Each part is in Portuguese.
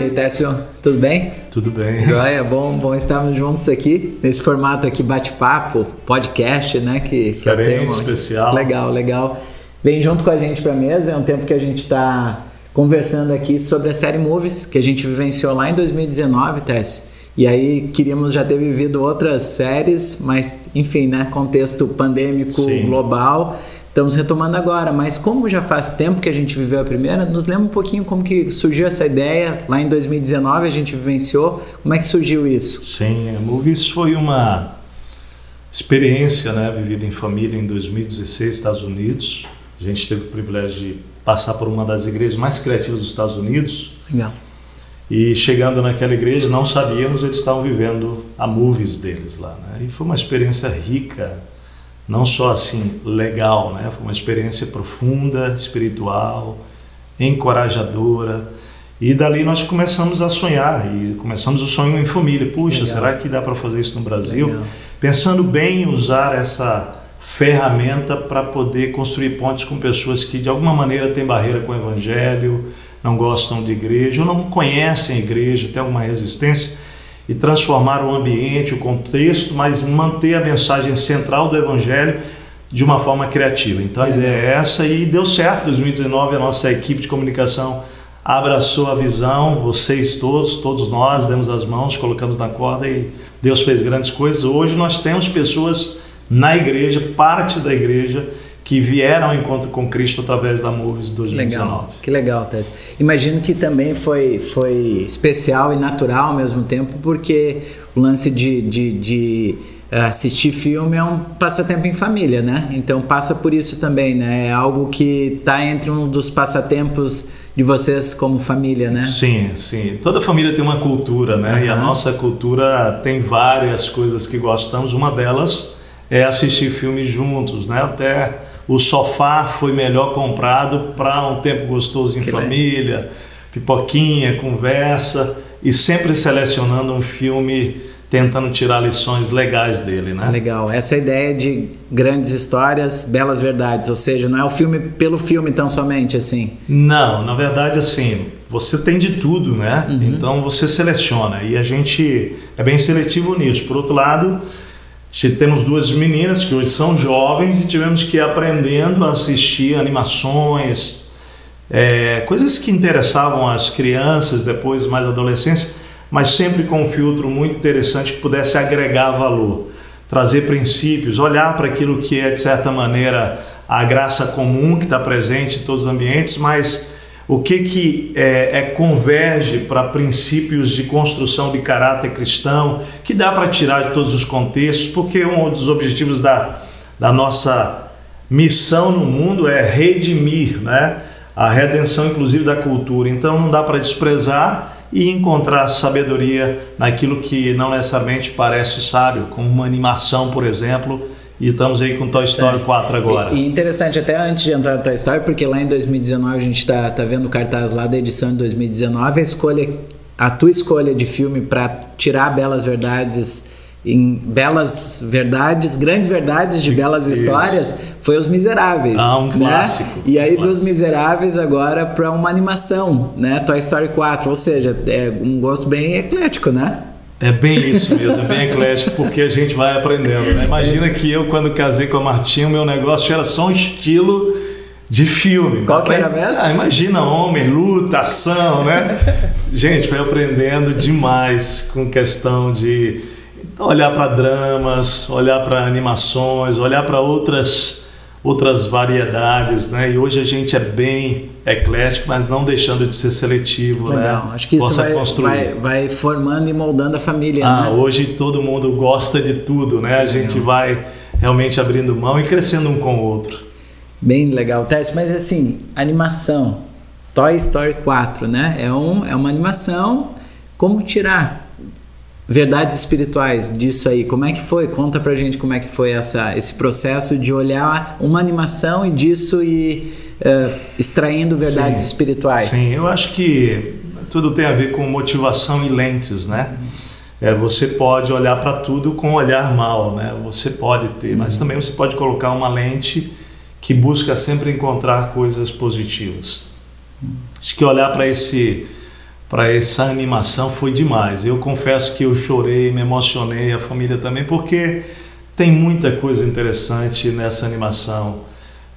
E aí, Tércio, tudo bem? Tudo bem. Joia, bom, bom estarmos juntos aqui, nesse formato aqui, bate-papo, podcast, né? Que, que é o termo especial. Legal, legal. Vem junto com a gente para a mesa, é um tempo que a gente está conversando aqui sobre a série Movies, que a gente vivenciou lá em 2019, Tércio. E aí queríamos já ter vivido outras séries, mas enfim, né? Contexto pandêmico Sim. global. Estamos retomando agora, mas como já faz tempo que a gente viveu a primeira, nos lembra um pouquinho como que surgiu essa ideia. Lá em 2019 a gente vivenciou. Como é que surgiu isso? Sim, a Movies foi uma experiência, né, vivida em família em 2016, Estados Unidos. A gente teve o privilégio de passar por uma das igrejas mais criativas dos Estados Unidos. Legal. E chegando naquela igreja, não sabíamos, eles estavam vivendo a Movies deles lá. Né? E foi uma experiência rica não só assim legal, né? Foi uma experiência profunda, espiritual, encorajadora. E dali nós começamos a sonhar e começamos o sonho em família. Puxa, legal. será que dá para fazer isso no Brasil? Legal. Pensando bem em usar essa ferramenta para poder construir pontes com pessoas que de alguma maneira têm barreira com o evangelho, não gostam de igreja ou não conhecem a igreja, têm alguma resistência e transformar o ambiente, o contexto, mas manter a mensagem central do Evangelho de uma forma criativa. Então a é ideia é essa e deu certo. 2019 a nossa equipe de comunicação abraçou a visão, vocês todos, todos nós demos as mãos, colocamos na corda e Deus fez grandes coisas. Hoje nós temos pessoas na igreja, parte da igreja que vieram ao encontro com Cristo através da Moves 2019. Legal, que legal, Tess. Imagino que também foi, foi especial e natural ao mesmo tempo, porque o lance de, de, de assistir filme é um passatempo em família, né? Então passa por isso também, né? É algo que está entre um dos passatempos de vocês como família, né? Sim, sim. Toda família tem uma cultura, né? Uhum. E a nossa cultura tem várias coisas que gostamos. Uma delas é assistir filmes juntos, né? Até o sofá foi melhor comprado para um tempo gostoso em que família, bem. pipoquinha, conversa e sempre selecionando um filme tentando tirar lições legais dele, né? Legal. Essa ideia de grandes histórias, belas verdades, ou seja, não é o filme pelo filme tão somente assim. Não, na verdade assim, você tem de tudo, né? Uhum. Então você seleciona e a gente é bem seletivo nisso. Por outro lado, temos duas meninas que hoje são jovens e tivemos que ir aprendendo a assistir animações, é, coisas que interessavam as crianças, depois mais adolescência, mas sempre com um filtro muito interessante que pudesse agregar valor, trazer princípios, olhar para aquilo que é, de certa maneira, a graça comum que está presente em todos os ambientes, mas o que, que é, é converge para princípios de construção de caráter cristão, que dá para tirar de todos os contextos, porque um dos objetivos da, da nossa missão no mundo é redimir, né? a redenção inclusive da cultura. Então não dá para desprezar e encontrar sabedoria naquilo que não necessariamente parece sábio, como uma animação, por exemplo, e estamos aí com Toy Story é. 4 agora. E, e, interessante, até antes de entrar no Toy Story, porque lá em 2019 a gente está tá vendo o cartaz lá da edição de 2019, a escolha, a tua escolha de filme para tirar belas verdades em belas verdades, grandes verdades de belas Isso. histórias, foi Os Miseráveis. Ah, um né? clássico. E aí um dos Miseráveis agora para uma animação, né? Toy Story 4, ou seja, é um gosto bem eclético, né? É bem isso mesmo, é bem eclético, porque a gente vai aprendendo. Né? Imagina que eu, quando casei com a Martinha, o meu negócio era só um estilo de filme. Qual que era mesmo? Ah, imagina homem, luta, ação, né? gente, foi aprendendo demais com questão de olhar para dramas, olhar para animações, olhar para outras outras variedades, né? E hoje a gente é bem eclético, mas não deixando de ser seletivo, né? Legal. né? Acho que isso vai, vai, vai, formando e moldando a família. Ah, né? hoje todo mundo gosta de tudo, né? A gente vai realmente abrindo mão e crescendo um com o outro. Bem legal, Tess. Mas assim, animação, Toy Story 4, né? É, um, é uma animação. Como tirar verdades espirituais disso aí. Como é que foi? Conta pra gente como é que foi essa, esse processo de olhar uma animação e disso e uh, extraindo verdades sim, espirituais. Sim, eu acho que tudo tem a ver com motivação e lentes, né? É, você pode olhar para tudo com um olhar mal, né? Você pode ter, mas uhum. também você pode colocar uma lente que busca sempre encontrar coisas positivas. Acho que olhar para esse para essa animação foi demais. Eu confesso que eu chorei, me emocionei, a família também, porque tem muita coisa interessante nessa animação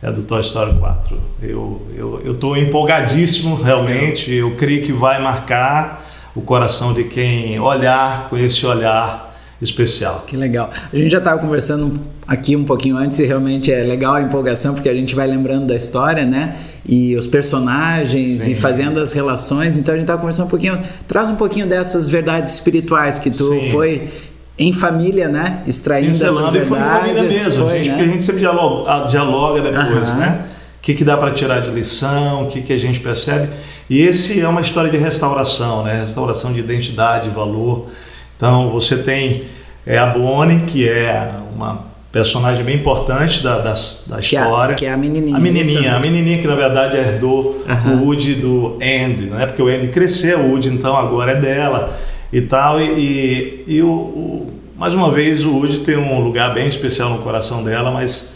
é do Toy Story 4. Eu eu estou empolgadíssimo realmente. Eu creio que vai marcar o coração de quem olhar com esse olhar especial. Que legal. A gente já estava conversando aqui um pouquinho antes e realmente é legal a empolgação porque a gente vai lembrando da história, né? E os personagens Sim. e fazendo as relações. Então a gente estava conversando um pouquinho. Traz um pouquinho dessas verdades espirituais que tu Sim. foi em família, né? Extraindo essas verdades. Foi em família mesmo, foi, gente, né? porque a gente sempre dialoga, dialoga depois, né? O que, que dá para tirar de lição, o que, que a gente percebe. E esse é uma história de restauração, né? Restauração de identidade, valor. Então você tem é, a Bonnie, que é uma personagem bem importante da, da, da história. Que é, que é, a menininha. A menininha, a menininha que na verdade herdou uhum. o Woody do Andy, né? Porque o Andy cresceu, o Woody então agora é dela e tal. E, e, e o, o, mais uma vez o Woody tem um lugar bem especial no coração dela, mas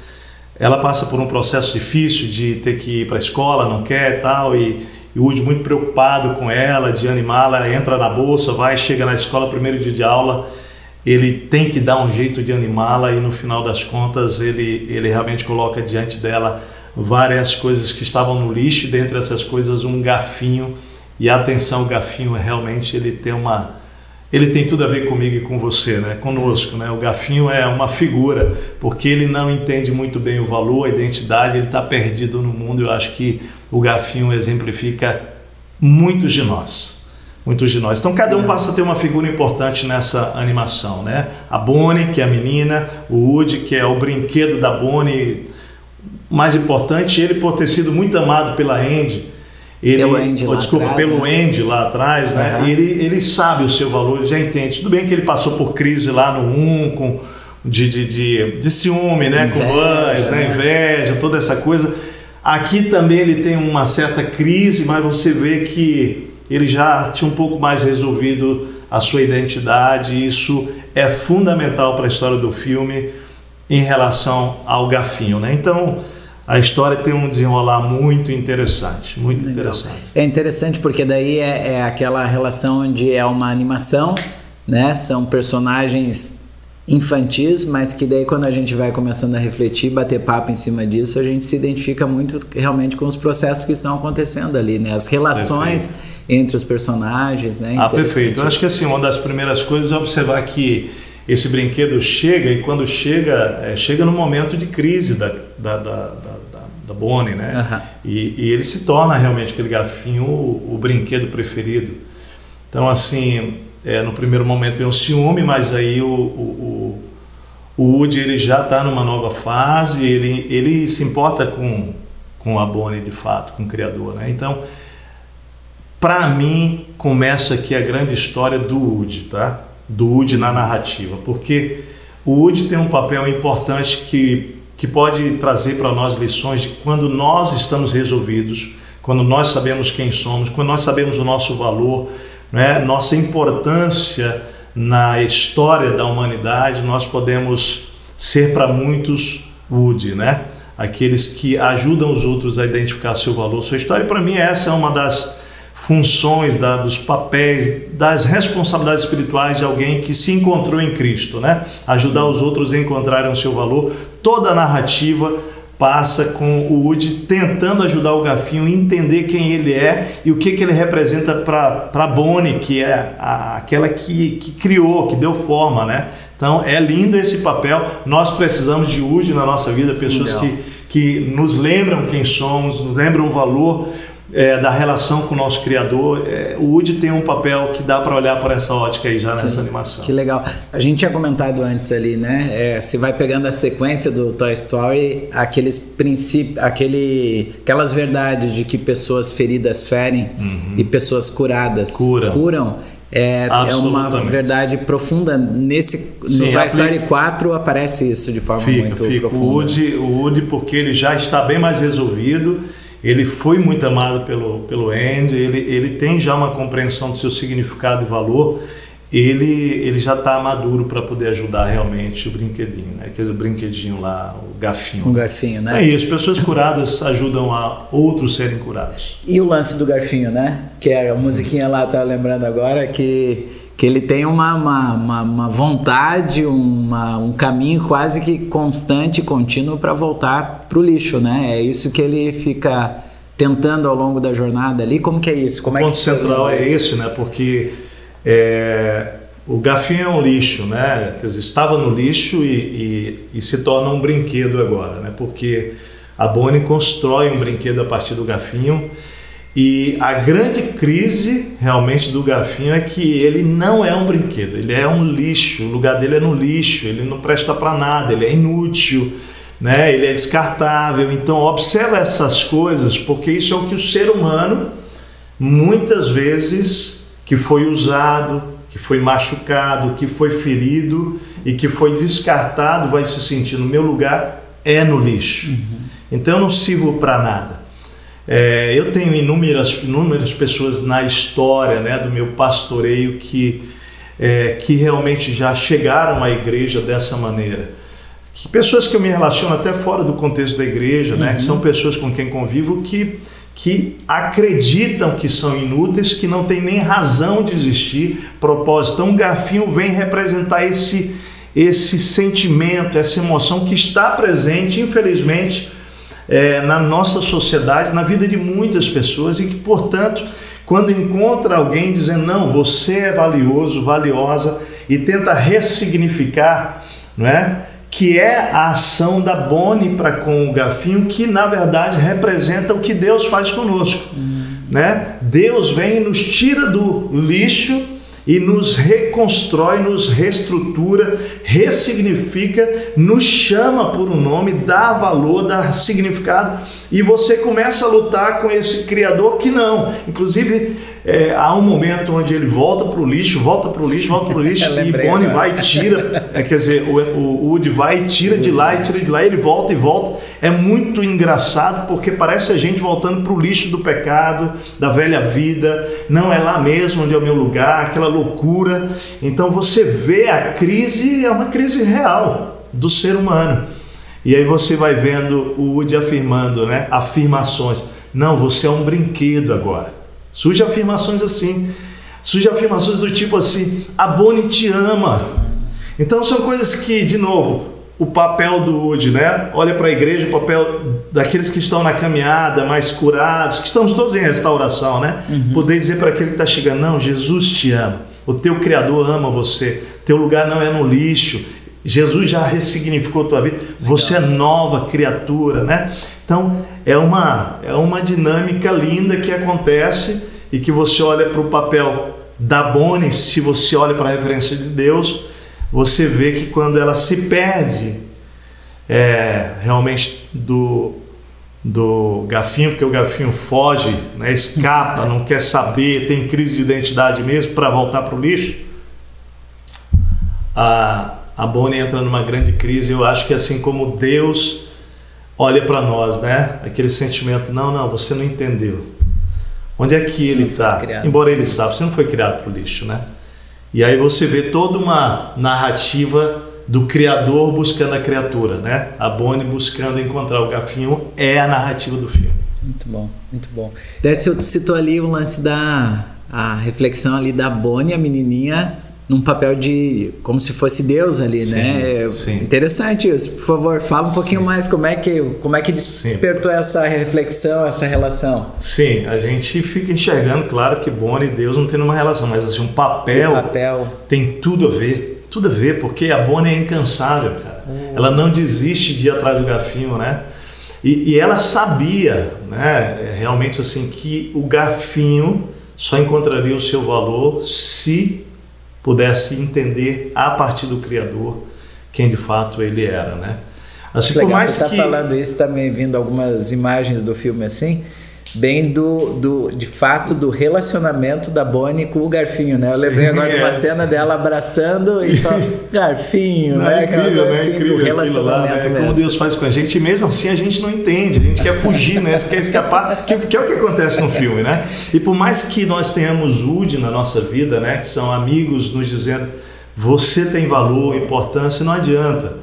ela passa por um processo difícil de ter que ir para a escola, não quer tal. E, e o Woody muito preocupado com ela, de animá-la, entra na bolsa, vai, chega na escola, primeiro dia de aula, ele tem que dar um jeito de animá-la e no final das contas ele, ele realmente coloca diante dela várias coisas que estavam no lixo, dentre essas coisas um gafinho, e atenção, o gafinho realmente ele tem uma ele tem tudo a ver comigo e com você, né? Conosco, né? O Gafinho é uma figura, porque ele não entende muito bem o valor, a identidade, ele está perdido no mundo. Eu acho que o Gafinho exemplifica muitos de nós, muitos de nós. Então cada um passa a ter uma figura importante nessa animação, né? A Bonnie, que é a menina, o Woody, que é o brinquedo da Bonnie, mais importante, ele por ter sido muito amado pela Andy ele, pelo Andy oh, desculpa, atrás, pelo né? Andy lá atrás, né? Uhum. Ele, ele sabe o seu valor, ele já entende. Tudo bem que ele passou por crise lá no 1, com, de, de, de, de ciúme, né? Inveja, com Buzz, né? inveja, toda essa coisa. Aqui também ele tem uma certa crise, mas você vê que ele já tinha um pouco mais resolvido a sua identidade. Isso é fundamental para a história do filme em relação ao Gafinho, né? Então a história tem um desenrolar muito interessante, muito Legal. interessante. É interessante porque daí é, é, aquela relação onde é uma animação, né? São personagens infantis, mas que daí quando a gente vai começando a refletir, bater papo em cima disso, a gente se identifica muito realmente com os processos que estão acontecendo ali, né? As relações perfeito. entre os personagens, né? Ah, perfeito. Eu acho que assim, uma das primeiras coisas é observar que esse brinquedo chega e quando chega, é, chega no momento de crise da, da, da, da, da Bonnie, né? Uhum. E, e, ele se torna realmente aquele gafinho o, o brinquedo preferido. Então, assim, é, no primeiro momento tem um ciúme, mas aí o, o, o Woody ele já está numa nova fase, ele, ele se importa com, com a Bonnie de fato, com o criador, né? Então, para mim, começa aqui a grande história do Woody, tá? do Woody na narrativa, porque o Woody tem um papel importante que, que pode trazer para nós lições de quando nós estamos resolvidos, quando nós sabemos quem somos, quando nós sabemos o nosso valor, né, nossa importância na história da humanidade, nós podemos ser para muitos Woody, né? Aqueles que ajudam os outros a identificar seu valor, sua história. Para mim essa é uma das funções, da, dos papéis, das responsabilidades espirituais de alguém que se encontrou em Cristo, né? Ajudar os outros a encontrarem o seu valor. Toda a narrativa passa com o Woody tentando ajudar o Gafinho a entender quem ele é e o que, que ele representa para Bonnie, que é a, aquela que, que criou, que deu forma, né? Então é lindo esse papel. Nós precisamos de Woody na nossa vida, pessoas que, que nos lembram quem somos, nos lembram o valor é, da relação com o nosso criador. É, o Woody tem um papel que dá para olhar para essa ótica aí já nessa que, animação. Que legal. A gente tinha comentado antes ali, né? É, se vai pegando a sequência do Toy Story, aqueles princípios, aquele, aquelas verdades de que pessoas feridas ferem uhum. e pessoas curadas Cura. curam. É, é, uma verdade profunda. Nesse, Sim, no Toy Story 4 aparece isso de forma fica, muito fica. profunda. O Woody, o Woody, porque ele já está bem mais resolvido ele foi muito amado pelo, pelo Andy, ele, ele tem já uma compreensão do seu significado e valor. ele, ele já está maduro para poder ajudar realmente o brinquedinho, né? Quer dizer, o brinquedinho lá, o garfinho. Um garfinho, né? É isso, pessoas curadas ajudam a outros serem curados. E o lance do garfinho, né? Que é a musiquinha lá, tá lembrando agora, que, que ele tem uma, uma, uma, uma vontade, uma, um caminho quase que constante, contínuo para voltar para o lixo, né? É isso que ele fica tentando ao longo da jornada ali. Como que é isso? Como o é ponto central é esse, né? Porque é, o gafinho é um lixo, né? Quer dizer, estava no lixo e, e, e, se torna um brinquedo agora, né? Porque a Bonnie constrói um brinquedo a partir do gafinho e a grande crise realmente do gafinho é que ele não é um brinquedo, ele é um lixo, o lugar dele é no lixo, ele não presta para nada, ele é inútil, né? Ele é descartável. Então observa essas coisas, porque isso é o que o ser humano muitas vezes que foi usado, que foi machucado, que foi ferido e que foi descartado, vai se sentir no meu lugar, é no lixo. Uhum. Então eu não sirvo para nada. É, eu tenho inúmeras, inúmeras pessoas na história né, do meu pastoreio que, é, que realmente já chegaram à igreja dessa maneira. Que pessoas que eu me relaciono até fora do contexto da igreja, uhum. né, que são uhum. pessoas com quem convivo que que acreditam que são inúteis, que não tem nem razão de existir propósito. Então, o garfinho vem representar esse, esse sentimento, essa emoção que está presente, infelizmente, é, na nossa sociedade, na vida de muitas pessoas e que, portanto, quando encontra alguém dizendo não, você é valioso, valiosa e tenta ressignificar, não é? que é a ação da Boni para com o Gafinho, que na verdade representa o que Deus faz conosco. Né? Deus vem e nos tira do lixo e nos reconstrói, nos reestrutura, ressignifica, nos chama por um nome, dá valor, dá significado e você começa a lutar com esse Criador que não. Inclusive, é, há um momento onde ele volta para o lixo, volta para o lixo, volta para o lixo, e Bonnie vai e tira, é, quer dizer, o, o Woody vai e tira de lá e tira de lá, ele volta e volta. É muito engraçado porque parece a gente voltando para o lixo do pecado, da velha vida, não é lá mesmo onde é o meu lugar, aquela loucura. Então você vê a crise, é uma crise real do ser humano. E aí você vai vendo o Woody afirmando, né? Afirmações. Não, você é um brinquedo agora. Surge afirmações assim. Surge afirmações do tipo assim: a Bonnie te ama. Então são coisas que, de novo, o papel do Woody, né? Olha para a igreja, o papel daqueles que estão na caminhada, mais curados, que estamos todos em restauração, né? Uhum. Poder dizer para aquele que está chegando: não, Jesus te ama. O teu Criador ama você. Teu lugar não é no lixo. Jesus já ressignificou tua vida, você é nova criatura, né? Então é uma, é uma dinâmica linda que acontece e que você olha para o papel da Bonnie, se você olha para a referência de Deus, você vê que quando ela se perde é, realmente do, do gafinho, porque o gafinho foge, né, escapa, não quer saber, tem crise de identidade mesmo para voltar para o lixo. A, a Bonnie entra numa grande crise. Eu acho que assim como Deus olha para nós, né? Aquele sentimento, não, não, você não entendeu. Onde é que você ele está? Embora ele saiba, você não foi criado para o lixo, né? E aí você vê toda uma narrativa do criador buscando a criatura, né? A Bonnie buscando encontrar o gafinho é a narrativa do filme. Muito bom, muito bom. Décio citou ali o lance da a reflexão ali da Bonnie, a menininha num papel de como se fosse Deus ali, sim, né? Sim. Interessante isso. Por favor, fala um pouquinho sim. mais como é que como é que despertou essa reflexão, essa relação. Sim, a gente fica enxergando, claro que Bonnie e Deus não tem uma relação, mas assim um papel, papel tem tudo a ver, tudo a ver, porque a Bonnie é incansável, cara. Hum. Ela não desiste de ir atrás do gafinho, né? E, e ela sabia, né? Realmente assim que o gafinho só encontraria o seu valor se pudesse entender a partir do Criador quem de fato ele era, né? Assim, Legal, por mais você está que... falando isso, está me vindo algumas imagens do filme assim, bem do, do de fato do relacionamento da Bonnie com o Garfinho, né? Eu lembrei agora de uma é. cena dela abraçando e falando Garfinho, não, né? É incrível, né? Assim, incrível relacionamento lá, né? Como Deus faz com a gente, e mesmo assim a gente não entende, a gente quer fugir, né? quer escapar, que, que é o que acontece no filme, né? E por mais que nós tenhamos Woody na nossa vida, né? Que são amigos nos dizendo você tem valor, importância, não adianta.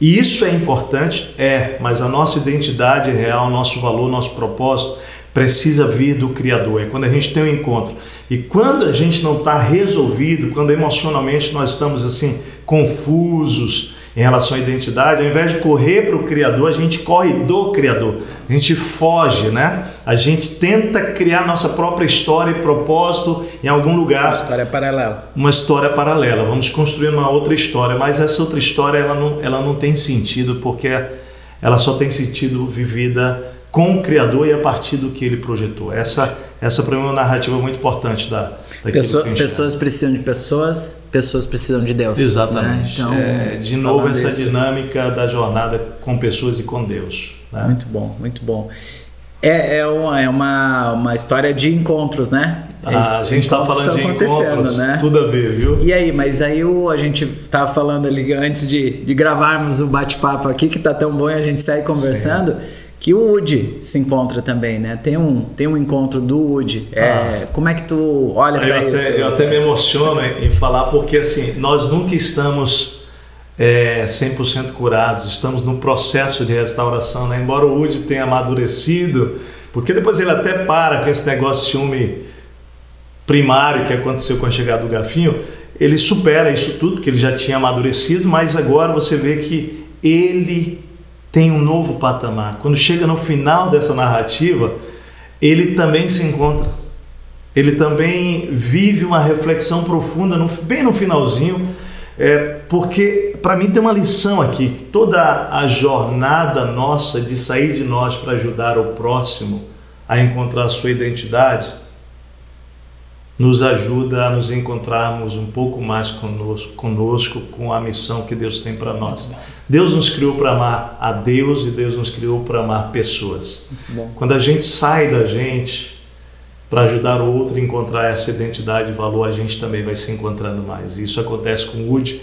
E isso é importante? É, mas a nossa identidade real, nosso valor, nosso propósito precisa vir do Criador. É quando a gente tem um encontro. E quando a gente não está resolvido, quando emocionalmente nós estamos assim confusos em relação à identidade, ao invés de correr para o Criador, a gente corre do Criador. A gente foge, né? A gente tenta criar nossa própria história e propósito em algum lugar. Uma história paralela. Uma história paralela. Vamos construir uma outra história, mas essa outra história ela não, ela não tem sentido porque ela só tem sentido vivida com o Criador e a partir do que ele projetou. Essa, essa para mim é uma narrativa muito importante da Pessoa, Pessoas precisam de pessoas, pessoas precisam de Deus. Exatamente. Né? Então, é, de novo, essa disso. dinâmica da jornada com pessoas e com Deus. Né? Muito bom, muito bom. É, é, uma, é uma, uma história de encontros, né? Ah, a gente está falando de encontros, né? tudo a ver, viu? E aí, mas aí o, a gente estava falando ali antes de, de gravarmos o bate-papo aqui, que tá tão bom e a gente sai conversando. Sim que o Woody se encontra também, né? Tem um, tem um encontro do Woody. É, ah. Como é que tu olha para isso? eu até me emociono em falar porque assim nós nunca estamos é, 100% curados, estamos no processo de restauração, né? Embora o Woody tenha amadurecido, porque depois ele até para com esse negócio de ciúme primário que aconteceu com a chegada do Gafinho, ele supera isso tudo, porque ele já tinha amadurecido, mas agora você vê que ele tem um novo patamar. Quando chega no final dessa narrativa, ele também se encontra. Ele também vive uma reflexão profunda, no, bem no finalzinho, é, porque para mim tem uma lição aqui: toda a jornada nossa de sair de nós para ajudar o próximo a encontrar a sua identidade nos ajuda a nos encontrarmos um pouco mais conosco, conosco com a missão que Deus tem para nós. Deus nos criou para amar a Deus e Deus nos criou para amar pessoas. Quando a gente sai da gente para ajudar o outro a encontrar essa identidade e valor, a gente também vai se encontrando mais. Isso acontece com o Woody.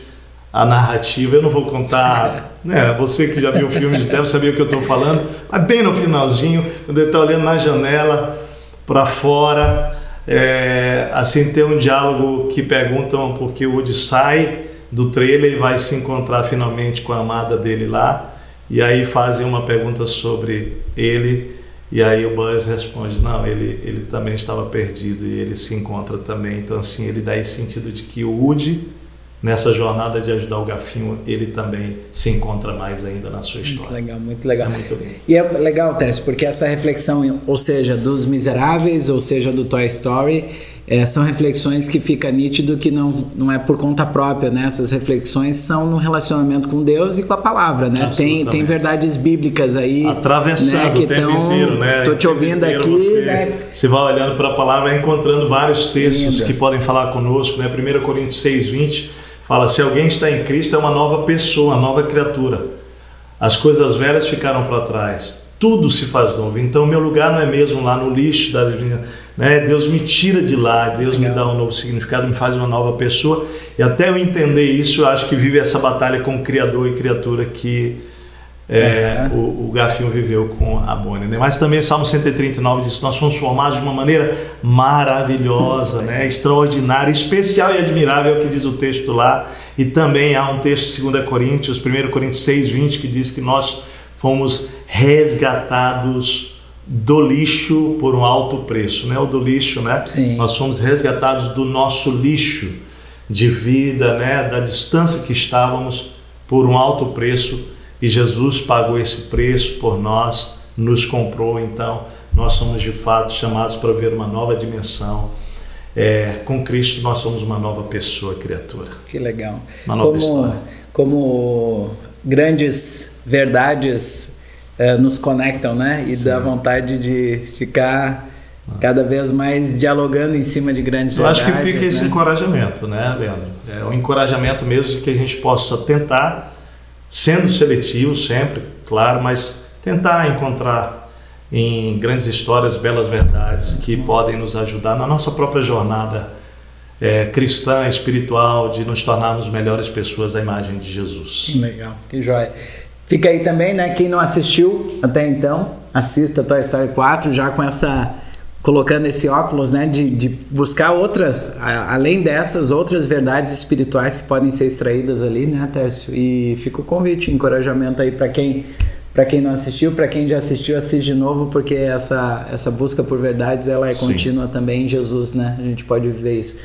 A narrativa, eu não vou contar, né? Você que já viu o filme deve saber o que eu estou falando, mas bem no finalzinho, quando ele está olhando na janela para fora, é, assim tem um diálogo que perguntam porque o Woody sai do trailer e vai se encontrar finalmente com a amada dele lá. E aí fazem uma pergunta sobre ele e aí o Buzz responde não ele ele também estava perdido e ele se encontra também. Então assim ele dá esse sentido de que o Woody nessa jornada de ajudar o Gafinho, ele também se encontra mais ainda na sua história. Muito legal, muito legal. Muito E é legal, Tess, porque essa reflexão, ou seja, dos Miseráveis, ou seja, do Toy Story, é, são reflexões que fica nítido que não, não é por conta própria, né? Essas reflexões são no relacionamento com Deus e com a palavra, né? Tem, tem verdades bíblicas aí. Atravessando né, que o tempo tão, inteiro, né? Tô te ouvindo aqui. Você, né? você vai olhando para a palavra, encontrando vários textos Linda. que podem falar conosco, né? 1 Coríntios 6, 20 Fala: se alguém está em Cristo, é uma nova pessoa, uma nova criatura. As coisas velhas ficaram para trás, tudo se faz novo. Então, meu lugar não é mesmo lá no lixo da né? Deus me tira de lá, Deus Legal. me dá um novo significado, me faz uma nova pessoa. E até eu entender isso, eu acho que vive essa batalha com o Criador e criatura que é, o, o Gafinho viveu com a Bonnie. Né? Mas também Salmo 139 diz: Nós somos formados de uma maneira maravilhosa, né? extraordinária, especial e admirável, é o que diz o texto lá. E também há um texto, 2 Coríntios, 1 Coríntios 6, 20, que diz que nós fomos resgatados do lixo por um alto preço, né? O do lixo, né? Sim. Nós fomos resgatados do nosso lixo de vida, né? Da distância que estávamos por um alto preço e Jesus pagou esse preço por nós, nos comprou, então nós somos de fato chamados para ver uma nova dimensão. É, com Cristo nós somos uma nova pessoa, criatura. Que legal. Uma nova como, história. Como grandes verdades é, nos conectam, né? E Sim. dá vontade de ficar cada vez mais dialogando em cima de grandes Eu verdades. Eu acho que fica né? esse encorajamento, né, Leandro? É o um encorajamento mesmo de que a gente possa tentar sendo seletivo sempre, claro, mas tentar encontrar em grandes histórias, belas verdades que podem nos ajudar na nossa própria jornada é, cristã, espiritual, de nos tornarmos melhores pessoas à imagem de Jesus. Legal, que joia. Fica aí também, né? Quem não assistiu até então, assista Toy Story 4 já com essa colocando esse óculos, né, de, de buscar outras, além dessas, outras verdades espirituais que podem ser extraídas ali, né, Tércio? E fica o convite, o encorajamento aí para quem para quem não assistiu, para quem já assistiu, assiste de novo, porque essa, essa busca por verdades ela é Sim. contínua também em Jesus, né? A gente pode viver isso.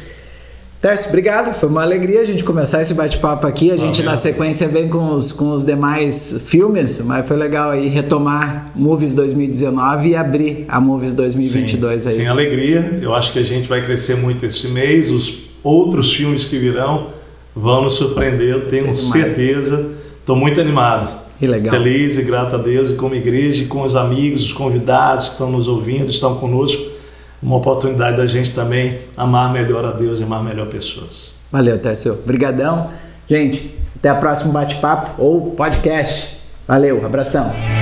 Tércio, obrigado. Foi uma alegria a gente começar esse bate-papo aqui. A gente, na sequência, vem com os, com os demais filmes, mas foi legal aí retomar Movies 2019 e abrir a Movies 2022 sim, aí. Sem alegria. Eu acho que a gente vai crescer muito esse mês. Os outros filmes que virão vão nos surpreender, eu tenho certeza. Estou muito animado. Que legal. Feliz e grato a Deus e como igreja e com os amigos, os convidados que estão nos ouvindo, estão conosco uma oportunidade da gente também amar melhor a Deus e amar melhor pessoas. Valeu, Tessio. Obrigadão. Gente, até o próximo bate-papo ou podcast. Valeu, abração.